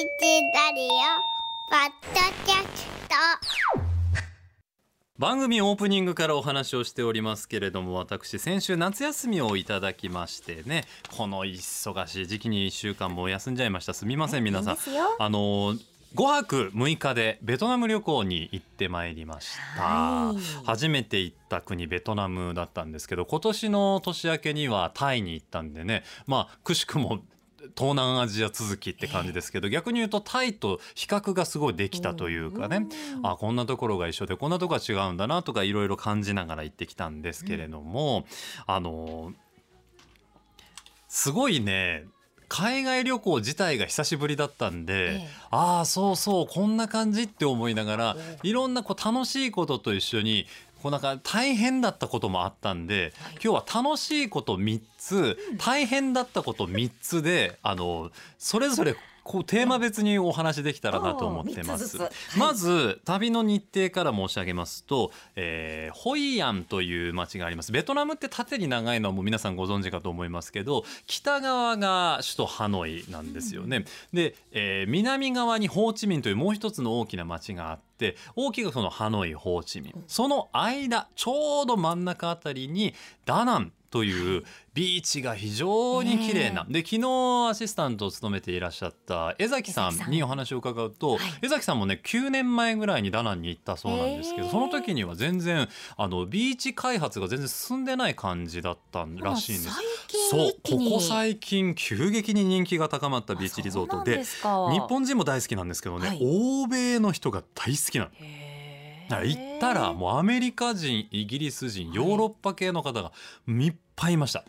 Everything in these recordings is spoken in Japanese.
ラディオポッドキャスト。番組オープニングからお話をしておりますけれども私先週夏休みをいただきましてねこの忙しい時期に1週間も休んじゃいました。すみません皆さん。あの5泊6日でベトナム旅行に行ってまいりました、はい。初めて行った国ベトナムだったんですけど今年の年明けにはタイに行ったんでねまあくしくも東南アジア続きって感じですけど、逆に言うとタイと比較がすごいできたというかね、あこんなところが一緒でこんなところが違うんだなとかいろいろ感じながら行ってきたんですけれども、あのすごいね海外旅行自体が久しぶりだったんで、ええ。ああそうそうこんな感じって思いながらいろんなこう楽しいことと一緒にこうなんか大変だったこともあったんで、今日は楽しいこと3つ、大変だったこと3つであのそれぞれこうテーマ別にお話できたらなと思ってます。まず旅の日程から申し上げますと、えーホイアンという町があります。ベトナムって縦に長いのはもう皆さんご存知かと思いますけど北側が首都ハノイなんですよね。で、えー南側にホーチミンというもう一つの大きな町があって大きくそのハノイホーチミン。その間ちょうど真ん中あたりにダナンというビーチが非常に綺麗な、で昨日アシスタントを務めていらっしゃった江崎さんん。にお話を伺うと、はい。江崎さんもね9年前ぐらいにダナンに行ったそうなんですけどその時には全然あのビーチ開発が全然進んでない感じだったらしいんです。そうここ最近？急激に人気が高まったビーチリゾートで日本人も大好きなんですけどね、はい。欧米の人が大好きなの。行ったらもうアメリカ人イギリス人ヨーロッパ系の方がいっぱいいました。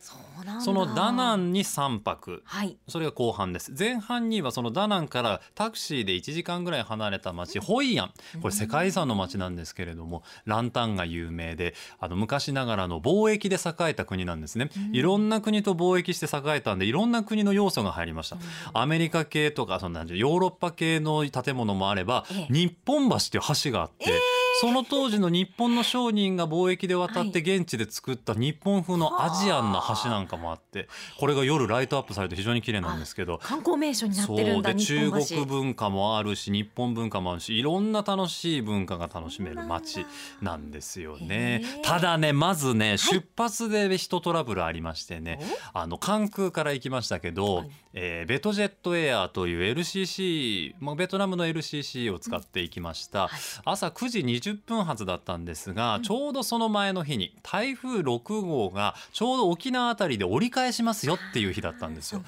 そうなんだ。そのダナンに3泊。はい。それが後半です。前半にはそのダナンからタクシーで1時間ぐらい離れた町ホイアン。これ世界遺産の町なんですけれどもランタンが有名であの昔ながらの貿易で栄えた国なんですね。いろんな国と貿易して栄えたんでいろんな国の要素が入りました。アメリカ系とかそんなヨーロッパ系の建物もあればええ。日本橋っていう橋があってその当時の日本の商人が貿易で渡って現地で作った日本風のアジアンな橋なんかもあってこれが夜ライトアップされて非常に綺麗なんですけど。観光名所になっそてるんだうで中国文化もあるし日本文化もあるしいろんな楽しい文化が楽しめる街なんですよね。ただねまずね出発で人トラブルありましてねあの関空から行きましたけど、はい。えーベトジェットエアという LCC、まあ、ベトナムの LCC を使って行きました、はい。朝9時20分発だったんですが、ちょうどその前の日に台風6号がちょうど沖縄あたりで折り返しますよっていう日だったんですよ。ね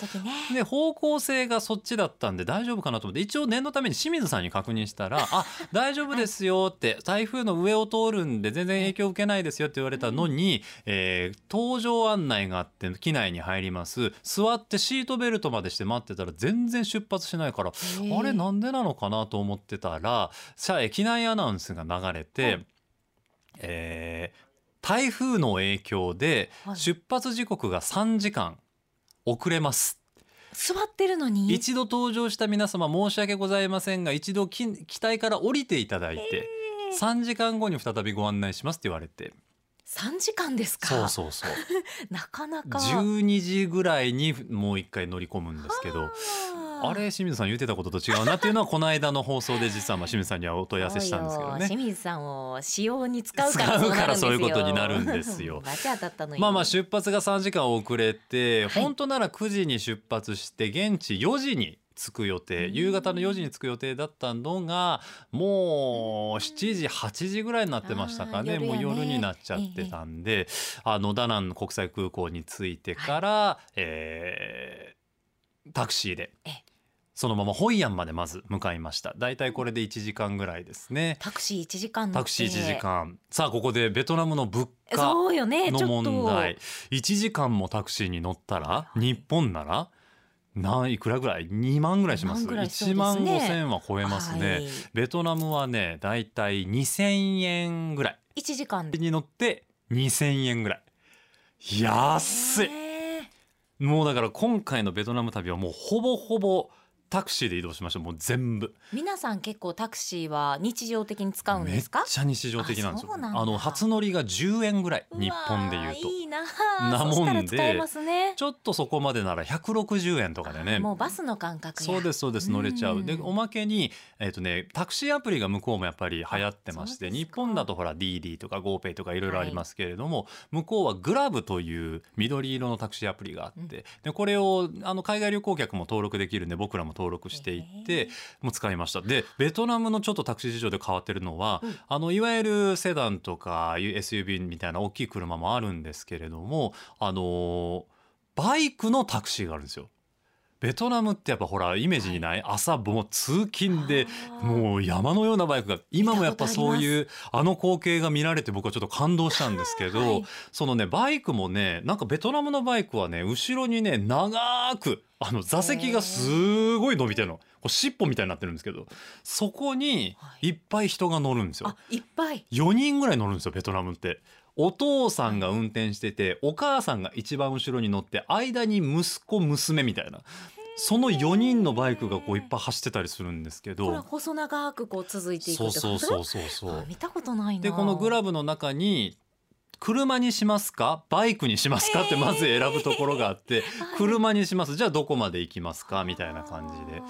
で方向性がそっちだったんで大丈夫かなと思って一応念のために清水さんに確認したら「あ大丈夫ですよ」って台風の上を通るんで全然影響受けないですよって言われたのに、えー搭乗案内があって機内に入ります座ってシートベルトまでして待ってたら全然出発しないからあれなんでなのかなと思ってたらさあ機内アナウンスが流れて、はい。えー台風の影響ではい。出発時刻が3時間遅れます。座ってるのに？一度登場した皆様申し訳ございませんが一度機機体から降りていただいて、3時間後に再びご案内しますって言われて。三時間ですか？そうそうそう。なかなか。12時ぐらいにもう一回乗り込むんですけどあれ清水さん言ってたことと違うなっていうのはこの間の放送で実はまあ清水さんにはお問い合わせしたんですけどね。清。水さんを使用に使うからそういうことになるんですよ。まあまあ出発が3時間遅れて、はい本当なら9時に出発して現地4時に着く予定夕方の4時に着く予定だったのがもう7時8時ぐらいになってましたかね。ね。もう夜になっちゃってたんで、あのダナンの国際空港に着いてから、えータクシーでええそのままホイアンまでまず向かいました。だいたいこれで1時間ぐらいですね。タクシー一時間タクシー1時間。さあここでベトナムの物価の問題。1時間もタクシーに乗ったら日本ならないくらぐらい？2万ぐらいします。2万ぐらいしそうです1ね万5千は超えますね、はい。ベトナムはねだいたい2000円ぐらい。一時間。でに乗って2000円ぐらい。安い。ねもうだから今回のベトナム旅はもうほぼほぼタクシーで移動しました。もう全部。皆さん結構タクシーは日常的に使うんめっですか？ちゃ日常的なんですよ。あの初乗りが10円ぐらい日本でいうと。いいななもんでね。ちょっとそこまでなら160円とかでね。もうバスの感覚や。そうですそうです乗れちゃう、うん。でおまけに、えっとね、タクシーアプリが向こうもやっぱり流行ってまして日本だとほら DD とか GoPay とかいろいろありますけれども、向こうはグラブという緑色のタクシーアプリがあって、でこれをあの海外旅行客も登録できるんで僕らも登録していって、もう使いました。でベトナムのちょっとタクシー事情で変わってるのは、うん。あのいわゆるセダンとか SUV みたいな大きい車もあるんですけれどもあのバイクのタクシーがあるんですよ。ベトナムってやっぱほらイメージにない、朝もう通勤でもう山のようなバイクが今もやっぱそういうあの光景が見られて僕はちょっと感動したんですけど、はい。そのねバイクもねなんかベトナムのバイクはね後ろにね長くあの座席がすごい伸びてるの。こう尻尾みたいになってるんですけどそこにい。っぱい人が乗るんですよ。あいっぱい。4人ぐらい乗るんですよベトナムって。お父さんが運転しててお母さんが一番後ろに乗って間に息子娘みたいな。その4人のバイクがこういっぱい走ってたりするんですけこれ細長くこう続いていくそうってことそうそうそうそう。あ見たことないな。でこのグラブの中に車にしますか？バイクにしますか？ってまず選ぶところがあって、はい。車にします。じゃあどこまで行きますか？みたいな感じで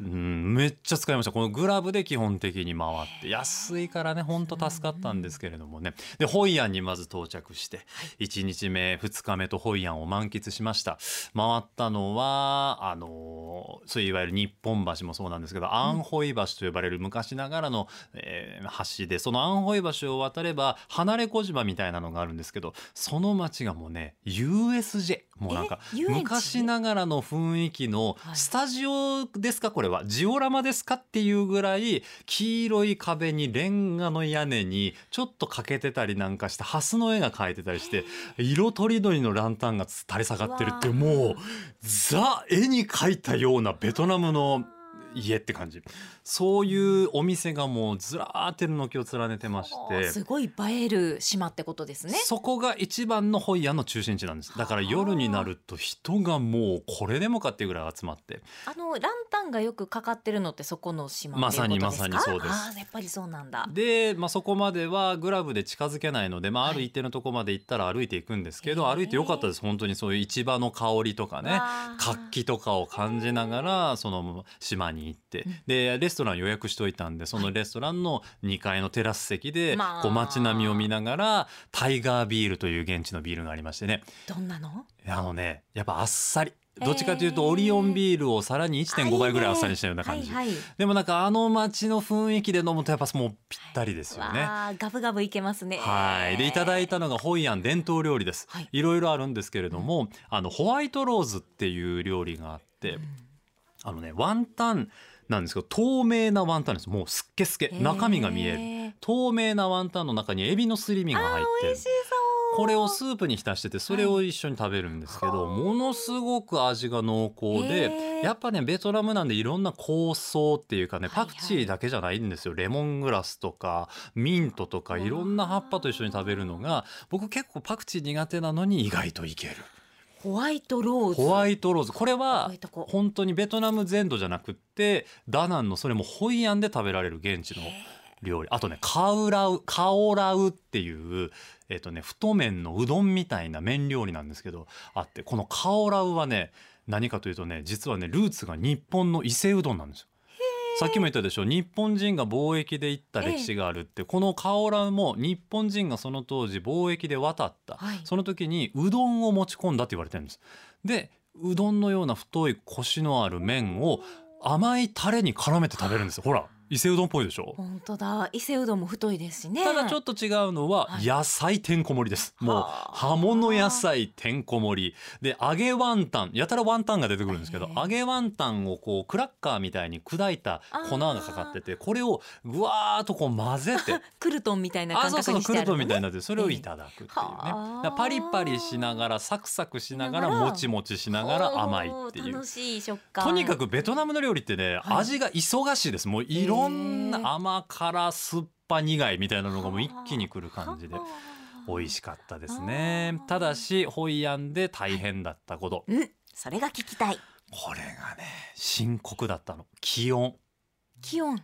うんめっちゃ使いました。このグラブで基本的に回って安いからねほんと助かったんですけれどもね。でホイアンにまず到着して1日目2日目とホイアンを満喫しました。回ったのはあのそういわゆる日本橋もそうなんですけど、アンホイ橋と呼ばれる昔ながらの、えー橋でそのアンホイ橋を渡れば離れ小島みたいなのがあるんですけどその街がもうね USJ もうなんか昔ながらの雰囲気のはい。スタジオですか？これはジオラマですかっていうぐらい黄色い壁にレンガの屋根にちょっと欠けてたりなんかしてハスの絵が描いてたりして色とりどりのランタンが垂れ下がってるってもうザ絵に描いたようなベトナムの家って感じ。そういうお店がもうずらーってる軒を連ねてまして。すごい映える島ってことですね。そこが一番のホイアンの中心地なんです。だから夜になると人がもうこれでもかっていうぐらい集まって。あのランタンがよくかかってるのってそこの島まさにまさにそうです。あーやっぱりそうなんだ。で、まあ、そこまではグラブで近づけないので、まあ、ある一定のとこまで行ったら歩いていくんですけど、へー。歩いてよかったです。本当にそういう市場の香りとかね活気とかを感じながらその島に行って、でレストラン予約しといたんでそのレストランの2階のテラス席でまあこう街並みを見ながらタイガービールという現地のビールがありましてね。どんなの？あのねやっぱあっさり。どっちかというとオリオンビールをさらに1.5倍ぐらいあっさりしたような感じ。はいはいでもなんかあの街の雰囲気で飲むとやっぱもうぴったりですよね。ガブガブいけますね。はい、でいただいたのがホイアン伝統料理です、はい。い、ろいろあるんですけれども、あのホワイトローズっていう料理があって、あのねワンタンなんですけど透明なワンタンです。もうすっけすけ。中身が見える。る透明なワンタンの中にエビのすり身が入ってる。これをスープに浸しててそれを一緒に食べるんですけど、ものすごく味が濃厚へでー。やっぱねベトナムなんでいろんな香草っていうかねはいはい。パクチーだけじゃないんですよ、レモングラスとかミントとかいろんな葉っぱと一緒に食べるのが僕結構パクチー苦手なのに意外といけるホワイトローズ。ホワイトローズ。これは本当にベトナム全土じゃなくってダナンのそれもホイアンで食べられる現地の料理。あとねカウラウカオラウっていうえっとね太麺のうどんみたいな麺料理なんですけどあってこのカオラウはね何かというとね実はねルーツが日本の伊勢うどんなんですよ。さっきも言ったでしょ日本人が貿易で行った歴史があるって、このカオラウも日本人がその当時貿易で渡った、はい。その時にうどんを持ち込んだって言われてるんです。でうどんのような太いコシのある麺を甘いタレに絡めて食べるんですよ。ほら伊勢うどんっぽいでしょ？本当だ。伊勢うどんも太いですしね。ただちょっと違うのははい。野菜てんこ盛りです。もうはあ。葉物野菜てんこ盛り。で揚げワンタンやたらワンタンが出てくるんですけど揚げワンタンをこうクラッカーみたいに砕いた粉がかかっててこれをぐわーっとこう混ぜてクルトンみたいなあ感覚そうそうクルにしてあるのね。トンみたいになってそれをいただくっていうね、パリパリしながらサクサクしながらもちもちしながら甘いっていう。おー楽しい食感。とにかくベトナムの料理ってね、はい。味が忙しいです。もういろんへーな甘辛酸っぱ苦いみたいなのがもう一気にくる感じではあ。美味しかったですね。ただしホイアンで大変だったこと。うん。それが聞きたい。これがね深刻だったの。気温。気温。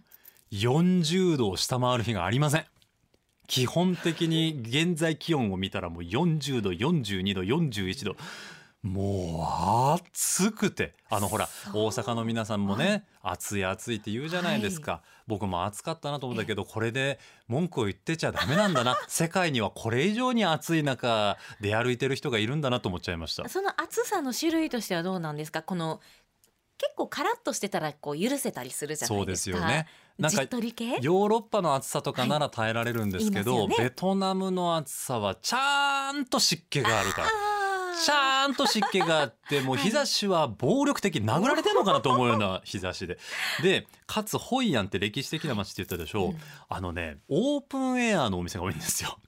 40度を下回る日がありません。基本的に現在気温を見たらもう40度42度41度もう暑くて。あのほらそう。大阪の皆さんもね暑い暑いって言うじゃないですか、僕も暑かったなと思ったけどこれで文句を言ってちゃダメなんだな。世界にはこれ以上に暑い中出歩いてる人がいるんだなと思っちゃいました。その暑さの種類としてはどうなんですか？この結構カラッとしてたらこう許せたりするじゃなそいうでか。ですすよね。なんじかヨーロッパの暑さとかなら耐えられるんですけど、はい。ね。ベトナムの暑さはちゃんと湿気があるからあーちゃんと湿気があってもう日差しは暴力的に殴られてんのかなと思うような 日差しで。でかつホイアンって歴史的な街って言ったでしょう、うん。あのねオープンエアのお店が多いんですよ。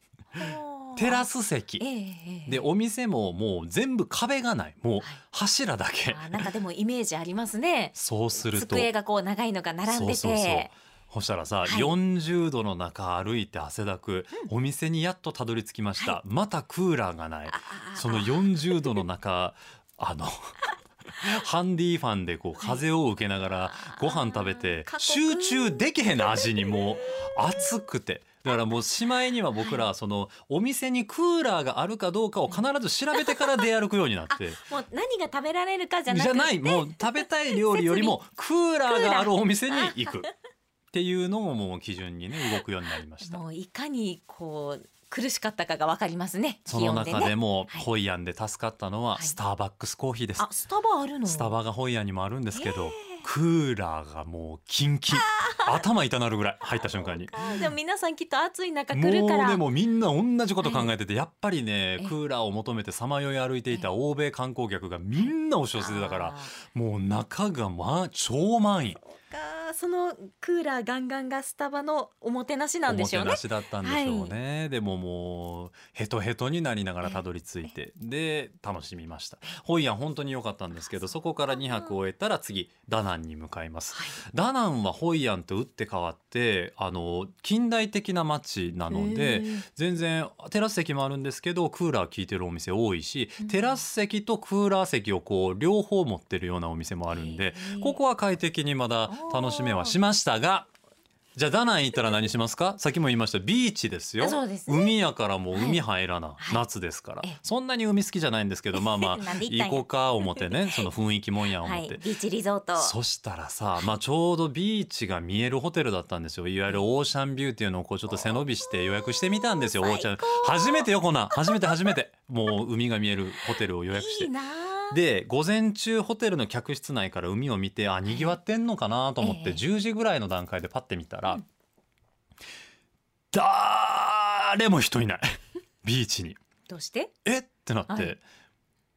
テラス席。ええええ。でお店ももう全部壁がない。もうはい。柱だけ。あーなんかでもイメージありますね。そうすると。机がこう長いのが並んでてそしたらさ、はい。40度の中歩いて汗だく、お店にやっとたどり着きました、はまたクーラーがない。その40度の中 あの ハンディファンでこう風を受けながらご飯食べて集中できへんな味にもう暑くて。だからもうしまいには僕らそのお店にクーラーがあるかどうかを必ず調べてから出歩くようになって。もう何が食べられるかじゃなくて。じゃない。もう食べたい料理よりもクーラーがあるお店に行くっていうのをもう基準にね動くようになりました。もういかにこう苦しかったかがわかりますねその中でもはい。ホイアンで助かったのははい。スターバックスコーヒーです。あスタバあるの？スタバがホイアンにもあるんですけどクーラーがもうキンキン、頭痛なるぐらい入った瞬間に。でも皆さんきっと暑い中来るもから。うでもみんな同じこと考えてて、やっぱりねええ。クーラーを求めてさまよい歩いていた欧米観光客がみんな押し寄せてたからあもう中がまあ超満員そのクーラーガンガンがスタバのおもてなしなんでしょうね。おもてなしだったんでしょうね、でももうヘトヘトになりながらたどり着いて。で楽しみました。ホイアン本当に良かったんですけどそこから2泊終えたら次ダナンに向かいます。はい。ダナンはホイアンと打って変わってあの近代的な街なのへでー。全然テラス席もあるんですけどクーラー効いてるお店多いし、テラス席とクーラー席をこう両方持ってるようなお店もあるんでここは快適にまだ楽しめはしましたがじゃあダナン行ったら何しますか？さっきも言いましたビーチですよ。あそうですね。海やからもう海入らな、はい。夏ですから、ええ。そんなに海好きじゃないんですけどまあまあ なんで行ったんや。行こうか思ってねその雰囲気もんや思って、はい。ビーチリゾート。そしたらさ、まあ、ちょうどビーチが見えるホテルだったんですよ。いわゆるオーシャンビューっていうのをこうちょっと背伸びして予約してみたんですよ。オーシャン。初めてよこんなん。初めて初めて。もう海が見えるホテルを予約して。いいなあで午前中ホテルの客室内から海を見てあにぎわってんのかなと思ってええ。10時ぐらいの段階でパッて見たら、うん。誰も人いない。ビーチに。どうして？え？ってなって、はい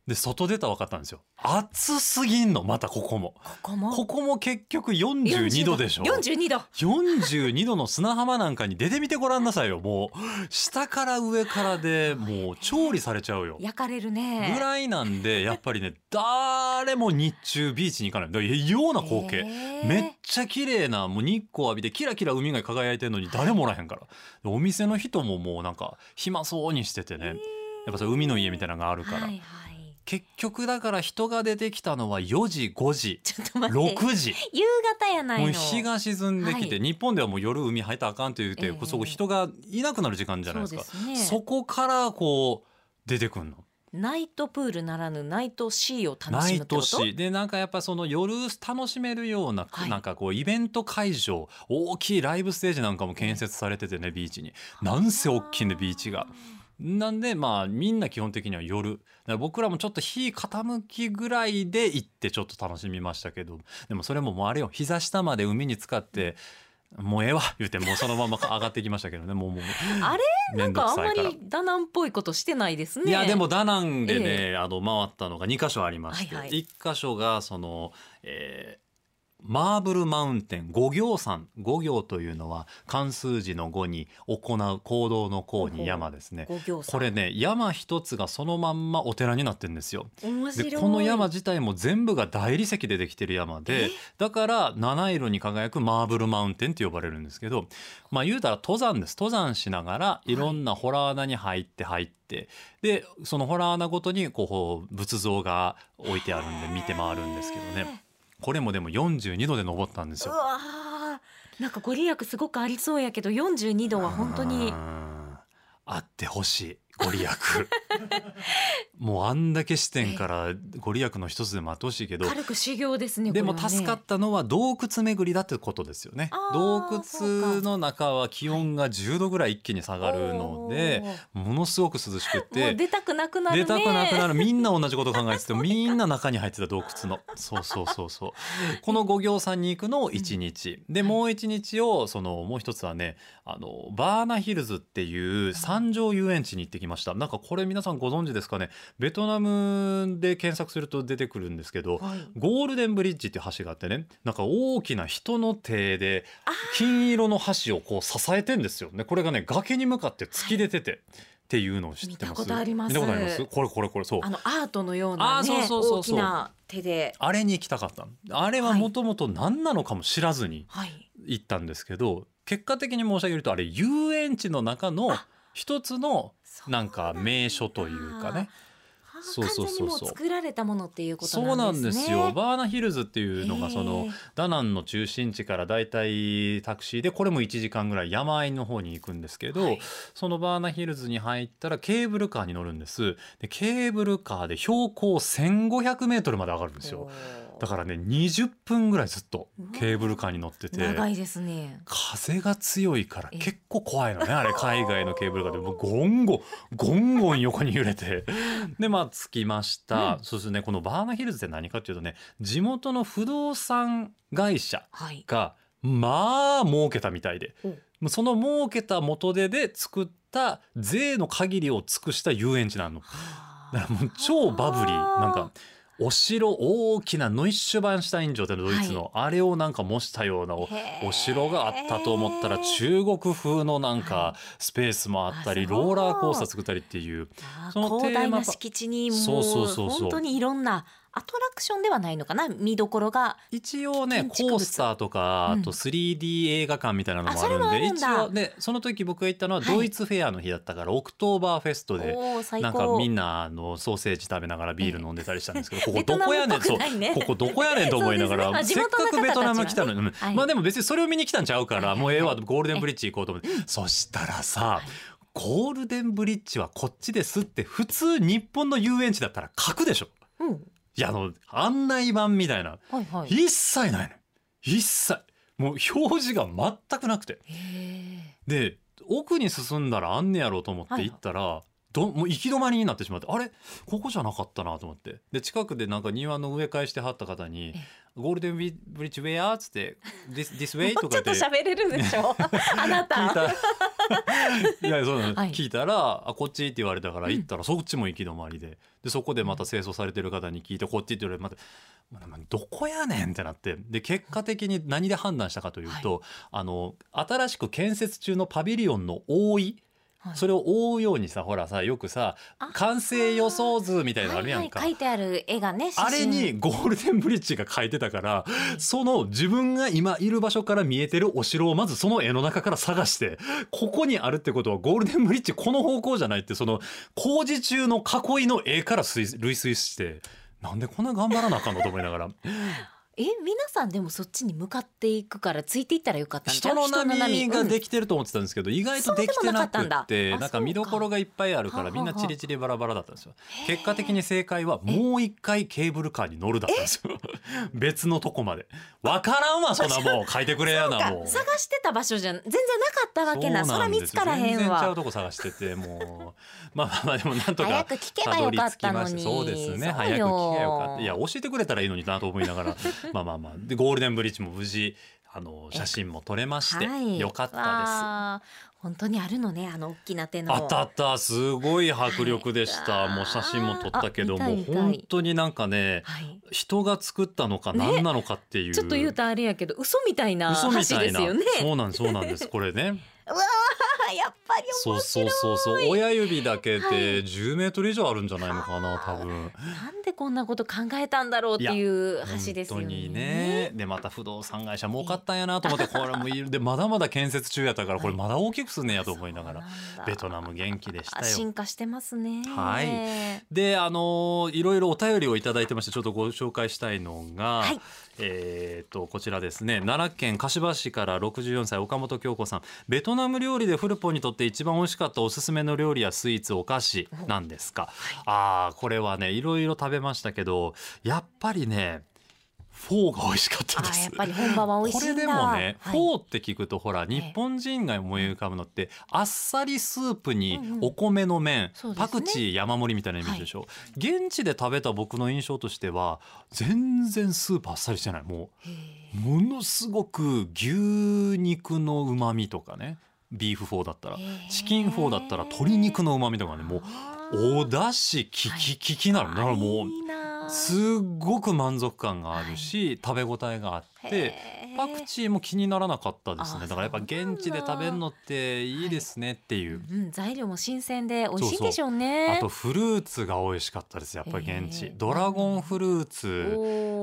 で外出たら分かったんですよ。暑すぎんのまたここも。ここも？ここも結局42度でしょ。42度。42度の砂浜なんかに出てみてごらんなさいよ。もう下から上からでもう調理されちゃうよ。焼かれるね。ぐらいなんでやっぱりね誰も日中ビーチに行かない。だ異様な光景。へーめっちゃ綺麗なもう日光浴びてキラキラ海が輝いてるのに誰もおらへんから。でお店の人ももうなんか暇そうにしててね。やっぱさ海の家みたいなのがあるから、はいはい結局だから人が出てきたのは4時5時。ちょっと待って。6時。夕方やないの。もう日が沈んできて、はい。日本ではもう夜海入ったらあかんって言って、ええ。そこ人がいなくなる時間じゃないですか。そうですね。そこからこう出てくんの？ナイトプールならぬナイトシーを楽ナイしむってこと？トシー。でなんかやっぱその夜楽しめるような、はい。なんかこうイベント会場大きいライブステージなんかも建設されててねビーチに。なんせ大きいんでビーチが。なんでまあみんな基本的には夜。ら僕らもちょっと日傾きぐらいで行ってちょっと楽しみましたけど。でもそれももうあれよ。膝下まで海に浸かってもうええわ。言うてもうそのまま上がってきましたけどね。もうもうあれ？なんかあん。まりダナンっぽいことしてないですね。いやでもダナンでね、えあの回ったのが2箇所ありまして、はいはい。1箇所がその、えーマーブルマウンテン五行山。五行というのは漢数字の五に行う行動の行に山ですね。これね山一つがそのまんまお寺になってるんですよ。面白い。でこの山自体も全部が大理石でできてる山でえ？だから七色に輝くマーブルマウンテンって呼ばれるんですけどまあ言うたら登山です。登山しながらい。ろんなホラー穴に入って入ってでそのホラー穴ごとにこう仏像が置いてあるんで見て回るんですけどねこれもでも42度で登ったんですよ。なんかご利益すごくありそうやけど42度は本当うにんあってほしいご利益。もうあんだけ視点からご利益の一つでもあってほしいけど軽く修行ですねでも助かったのは洞窟巡りだってことですよね。洞窟の中は気温が10度ぐらい一気に下がるのでものすごく涼しくて 出たくなくなるね。出たくなくなる。みんな同じこと考えてて みんな中に入ってた洞窟の。そうそうそうそう。この五行山に行くのを1日、でもう1日をそのもう一つはねあのバーナヒルズっていう山上遊園地に行ってきました。なんかこれ皆さんご存知ですかね？ベトナムで検索すると出てくるんですけど、はい。ゴールデンブリッジっていう橋があってね。なんか大きな人の手で金色の橋をこう支えてんですよね。これがね崖に向かって突き出てて、っていうのを知ってます？見たことあります。見たことあります？これこれこれそう。あのアートのようなねそうそうそうそう。大きな手で。あれに行きたかった。のあれはもともと何なのかも知らずにはい。行ったんですけど結果的に申し上げるとあれ遊園地の中のあ。一つのなんか名所というかね。そうそうそうそう。作られたものっていうことそうなんんなですね。ですよ。バーナヒルズっていうのがそへのーダナンの中心地からだいたいタクシーでこれも1時間ぐらい山あいの方に行くんですけど、はい。そのバーナヒルズに入ったらケーブルカーに乗るんです。でケーブルカーで標高1500メートルまで上がるんですよだからね20分ぐらいずっとケーブルカーに乗ってて。長いですね。風が強いからえ。結構怖いのねあれ 海外のケーブルカーで。もうゴンゴンゴンゴン横に揺れて。でまあ着きました、うん。そねこのバーナヒルズって何かっていうとね地元の不動産会社はい。がまあ儲けたみたいで。うその儲けた元手で作った税の限りを尽くした遊園地なの。だからもう超バブリー。なんかお城大きなノイッシュバンシュタイン城ってドイツの、あれをなんか模したようなお城があったと思ったら中国風のなんかスペースもあったりローラーコースター作ったりっていうそのテーマ広大な敷地にもう。本当にいろんなアトラクションではないのかな？見どころが。一応ねコースターとかあうん。と 3D 映画館みたいなのもあるんでんだ。応でその時僕が行ったのははい。ドイツフェアの日だったからオクトーバーフェストでなんか高みんなあのソーセージ食べながらビール飲んでたりしたんですけど、ここどこやねんね。ここどこやねんと思いながら、ね。せっかくベトナム来たのに、うんはい。まあでも別にそれを見に来たんちゃうから、はい。もうええわゴールデンブリッジ行こうと思って、そしたらさ、ゴールデンブリッジはこっちですって普通日本の遊園地だったら書くでしょ。うんいやあの案内板みたいな。はいはい。一切ないの一切。もう表示が全くなくて。へで奥に進んだらあんねやろうと思って行ったら、どもう行き止まりになってしまってあれ？ここじゃなかったなと思って。で近くでなんか庭の植え替えしてはった方にえ「ゴールデンブリッジウェア?」っつって「This, way? 」もうちょっととか言って喋れるでしょ？あなた。聞いた。いやそうなの、はい。聞いたらあこっちって言われたから行ったら、そっちも行き止まりで。でそこでまた清掃されてる方に聞いてこっちって言われてまたまあどこやねんってなって。で結果的に何で判断したかというと、あの新しく建設中のパビリオンの覆いはい。それを覆うようにさほらさよくさあ完成予想図みたいなのあるやんか。はいはい、書いてある絵がねあれにゴールデンブリッジが書いてたからその自分が今いる場所から見えてるお城をまずその絵の中から探してここにあるってことはゴールデンブリッジこの方向じゃないってその工事中の囲いの絵から推類推してなんでこんな頑張らなあかんのと思いながら え皆さんでもそっちに向かっていくからついていったらよかったんじゃ人の波。ができきてると思ってたんですけど意外とできてなくってあなんか見どころがいっぱいあるからみんなチリチリバラバラだったんですよ。結果的に正解はもう一回ケーブルカーに乗るだったんですよ。別のとこまで。わからんわそんなもう書いてくれやなもう。探してた場所じゃ全然なかったわけな。そら見つからへん全然ちゃうわとこ探しててもう。まあまあまあでもなんとか早く聞けばよかったのに。たどり着きましてそうですね。早く聞けばよかった。いやよ教えてくれたらいいのになと思いながらまあまあまあ。でゴールデンブリッジも無事あの写真も撮れまして、はい。よかったです。本当にあるのねあの大きな手の。あったあった。すごい迫力でした、はい。もう写真も撮ったけどあも本当になんかねはい。人が作ったのかね。何なのかっていう、ちょっと言うとあれやけど嘘みたいな嘘橋みたいな。ですよね。そうなんそうなんです。これねうわーやっぱりそう面白い。そうそうそう親指だけはい。で10メートル以上あるんじゃないのかな多分。なんでこんなこと考えたんだろうっていう橋ですよね。本当にね。でまた不動産会社儲かったんやなと思って これもいる。でまだまだ建設中やったからこれまだ大きくすんねやと思いながら。ベトナム元気でしたあよ。進化してますね。はい。であのーいろいろお便りをいただいてましてちょっとご紹介したいのが、はいえー、とこちらですね。奈良県柏市から64歳岡本京子さん。ベトナム料理でフルポンにとって一番美味しかったおすすめの料理やスイーツお菓子なんですか、ああこれはねいろいろ食べましたけどやっぱりねフォーが美味しかったあです。ーやっぱり本場は美味しいこれでもね、はい。フォーって聞くとほら日本人が思い浮かぶのってあっさりスープにうんうんお米の麺、そうですね。パクチー山盛りみたいなイメージでしょ、現地で食べた僕の印象としては全然スープあっさりしてない。もへうものすごく牛肉のうまみとかね。ビーフフォーだったらーチキンフォーだったら鶏肉のうまみとかね。もうお出汁ききききなるだからもうすっごく満足感があるし、食べ応えがあってパクチーも気にならなかったですね。あだからやっぱ現地で食べるのっていいですねっていう、うん、材料も新鮮で美味しいんでしょうね。あとフルーツが美味しかったですやっぱり現地。ドラゴンフルーツ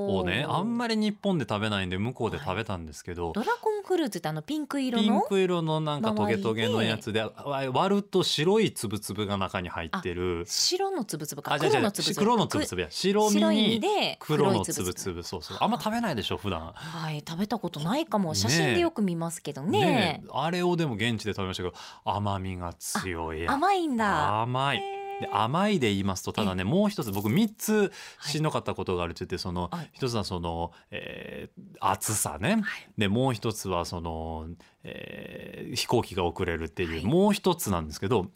をねあんりまり日本で食べないんで向こうで食べたんですけど、ドラゴンフルーツってあのピンク色の？ピンク色のなんかトゲトゲのやつで周割ると白いつぶつぶが中に入ってる。白のつぶつぶか黒のつぶつぶ黒のつぶつぶや白身に黒のつぶつぶそうそう。あんま食べないでしょ普段はい食べたことないかも。ね写真でよく見ますけどね。ねえ。あれをでも現地で食べましたけど甘みが強い。や甘いんだ。甘い。で甘いで言いますとただねもう一つ僕3つしんどかったことがあるって言ってそのはい。一つはその、えー厚さね。でもう一つはその、えー飛行機が遅れるっていう、はい。もう一つなんですけど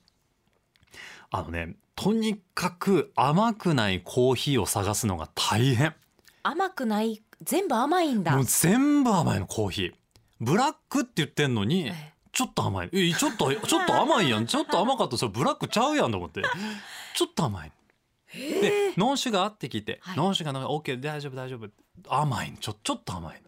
あのねとにかく甘くないコーヒーを探すのが大変。甘くない全部甘いんだもう全部甘いのコーヒーブラックって言ってんのに、ええちょっと甘い。え、ちょっと、ちょっと甘いやん。ちょっと甘かったらそれブラックちゃうやんと思って。ちょっと甘い。で、ノンシュガーって聞いて、はいノンシュガーの OK 大丈夫大丈夫。甘いのちょ、ちょっと甘い。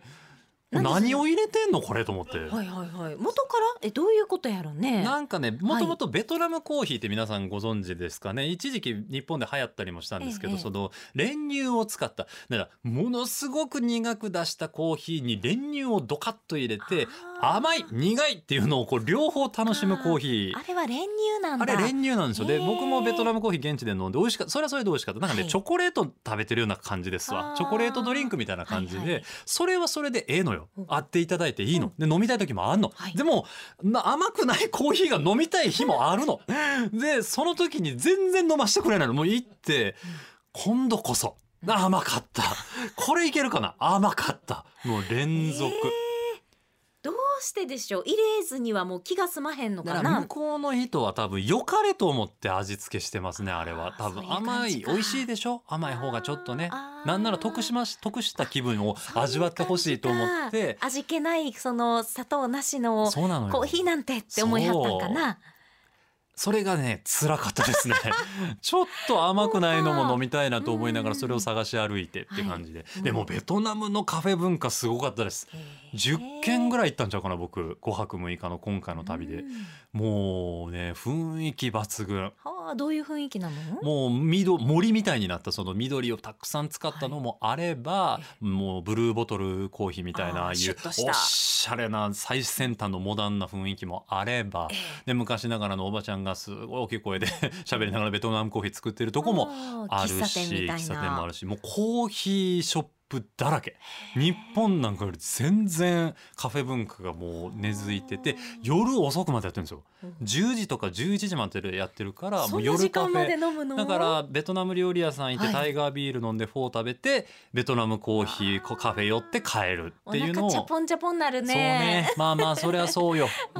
何を入れてんのこれと思って。はいはいはい。元から？えどういうことやろね。なんかねもともとベトナムコーヒーって皆さんご存知ですかね？一時期日本で流行ったりもしたんですけど、ええその練乳を使った。だからものすごく苦く出したコーヒーに練乳をドカッと入れて甘い苦いっていうのをこう両方楽しむコーヒー。あれは練乳なんだ。あれ練乳なんですよ。で僕もベトナムコーヒー現地で飲んで美味しかった。それはそれで美味しかったなんかね、はい。チョコレート食べてるような感じですわ。チョコレートドリンクみたいな感じで、はいはい。それはそれでええのよ。うん。あっていただいていいの、で飲みたい時もあんの、はい。でもな甘くないコーヒーが飲みたい日もあるの。でその時に全然飲ましてくれないの。もう行って、今度こそ甘かった。これいけるかな。甘かった。もう連続、どうしてでしょう？入れずにはもう気が済まへんのかな？だから向こうの人は多分良かれと思って味付けしてますねあれは。多分そういう感甘じか。い美味しいでしょ？甘い方がちょっとね。あー。なんなら得しまし得した気分を味わってほしいと思って。味気ないその砂糖なしのそうなのよ。コーヒーなんてって思いはったんかな？それがね辛かったですね。ちょっと甘くないのも飲みたいなと思いながらそれを探し歩いてって感じで、はい。でもベトナムのカフェ文化すごかったです。10軒ぐらい行ったんちゃうかな僕。5泊6日の今回の旅で。うん。もうね雰囲気抜群はあどういう雰囲気なの？もう緑森みたいになったその緑をたくさん使ったのもあれば、もうブルーボトルコーヒーみたいなあーああいうおしゃれな最先端のモダンな雰囲気もあれば、で昔ながらのおばちゃんがすごい大きい声で 喋りながらベトナムコーヒー作ってるとこもあるし喫茶店もあなるしもうコーヒーショップだらけ。日本なんかより全然カフェ文化がもう根付いてて夜遅くまでやってるんですよ。10時とか11時までやってるからもうん夜カフェ。飲むの？だからベトナム料理屋さん行ってはい。タイガービール飲んでフォー食べてベトナムコーヒーこカフェ寄って帰るっていうのを。お腹チャポンチャポンなるね。そうね。まあまあそれはそうよ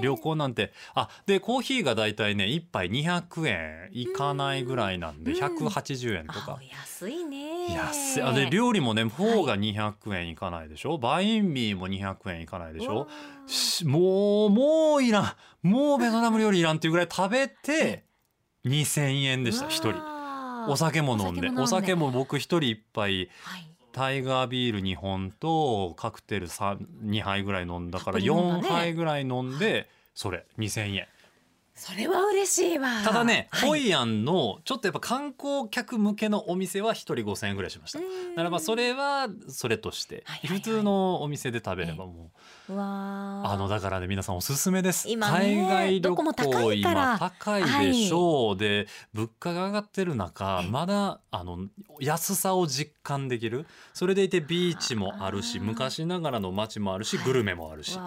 旅行なんて。あでコーヒーがだいたいね一杯200円いかないぐらいなんでうん。180円とあか。安いね。安い。あで料理もねフォーが200円いかないでしょ、バインミーも200円いかないでしょ？しもうもういらん。もうベトナム料理いらんっていうぐらい食べて2,000円でした一人。お酒も飲んで。お酒も僕一人一杯はいタイガービール2本とカクテル2杯ぐらい飲んだからたっぷり飲んだ4ね杯ぐらい飲んでそれ2,000円それは嬉しいわ。ただね、はい。ホイアンのちょっとやっぱ観光客向けのお店は1人5,000円ぐらいしました。だからまあそれはそれとしてはいはいはい。普通のお店で食べればもううわー。あのだからね皆さんおすすめです、今ね海外旅行今高いでしょう、で物価が上がってる中ええまだあの安さを実感できる。それでいてビーチもあるし昔ながらの街もあるし、はいグルメもあるし、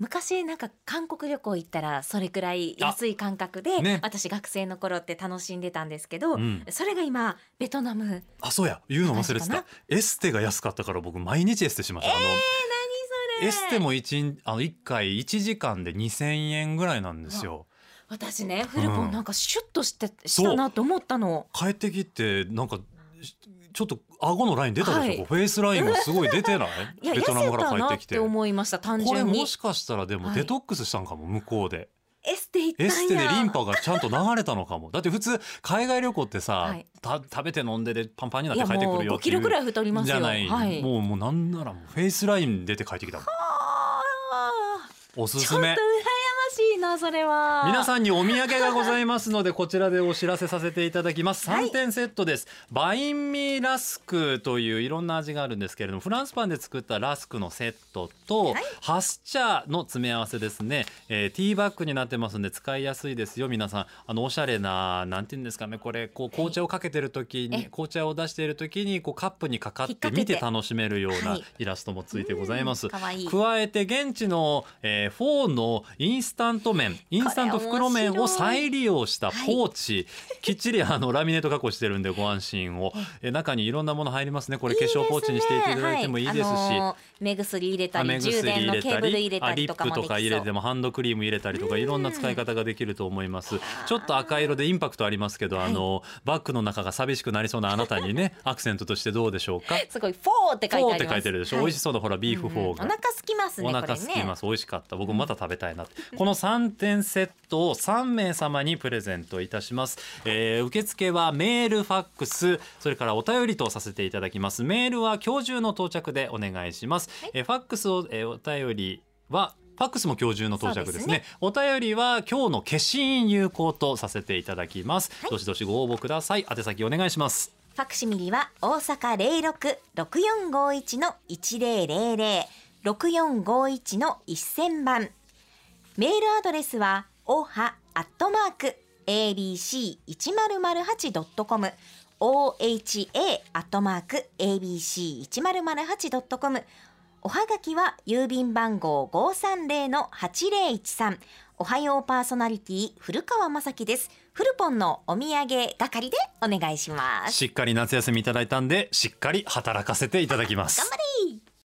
昔なんか韓国旅行行ったらそれくらい安い感覚で、ね。私学生の頃って楽しんでたんですけど、うん。それが今ベトナムあそうや。言うの忘れてた。エステが安かったから僕毎日エステしました、あの何エステも一日あの1回1時間で2,000円ぐらいなんですよ。私ねフルポンなんかシュッとして、そうしたなと思ったの。帰ってきてなんかしちょっと顎のライン出たでしょ、はい。フェイスラインがすごい出てない？いやベトナムから帰ってきて。て思いました単これ純にもしかしたらでもはい。デトックスしたんかも向こうで。エステエステでリンパがちゃんと流れたのかも。だって普通海外旅行ってさ、はい。た食べて飲んででパンパンになっていやもう5帰ってくるよっていうキロぐらい太りますよ。じゃない、はい。もうもうなんならもうフェイスライン出て帰ってきたもん。あ。おすすめしいなそれは。皆さんにお土産がございますのでこちらでお知らせさせていただきます。はい。3点セットです、バインミーラスクといういろんな味があるんですけれどもフランスパンで作ったラスクのセットと、はい。ハス茶の詰め合わせですね、えーティーバッグになってますんで使いやすいですよ皆さん。あのおしゃれななんていうんですかねこれこう紅茶をかけてる時に、え紅茶を出している時にこうカップにかかって見て楽しめるようなはい。イラストもついてございます、かわいい。加えて現地の、えーフォーのインスタント麺インスタント袋麺を再利用したポーチ、きっちりあのラミネート加工してるんでご安心を、えー中にいろんなもの入りますね。これ化粧ポーチにしていただいてもいいですし。はい。あのー目薬入れたり充電の入れたケーブル入れたりとかもプとか入れてももハンドクリーム入れたりとかいろんな使い方ができると思います。ちょっと赤色でインパクトありますけど、あのバッグの中が寂しくなりそうなあなたにね アクセントとしてどうでしょうか？すごいフォーって書いててあります。書いてるでしょ、はい。美味しそうなほらビーフフォーが、うん。うんお腹空きますねお腹空きます、美味しかった。僕もまた食べたいなって。この3点セットを3名様にプレゼントいたします、えー受付はメールファックスそれからお便りとさせていただきます。メールは今日中の到着でお願いします、えーファックスを、えーお便りはファックスも今日中の到着ですね。そうですお便りは今日の消印有効とさせていただきます、どしどしご応募ください。宛先お願いします。ファクシミリは大阪零六六四五一の一零零零。六四五一の一千番。メールアドレスはおはアットマーク abc 一0 0 8ドットコム oha アットマーク abc 一0 0 8ドットコム。おはがきは郵便番号五三零の八零一三。おはようパーソナリティ古川雅樹です。フルポンのお土産係でお願いします。しっかり夏休みいただいたんでしっかり働かせていただきます頑張れ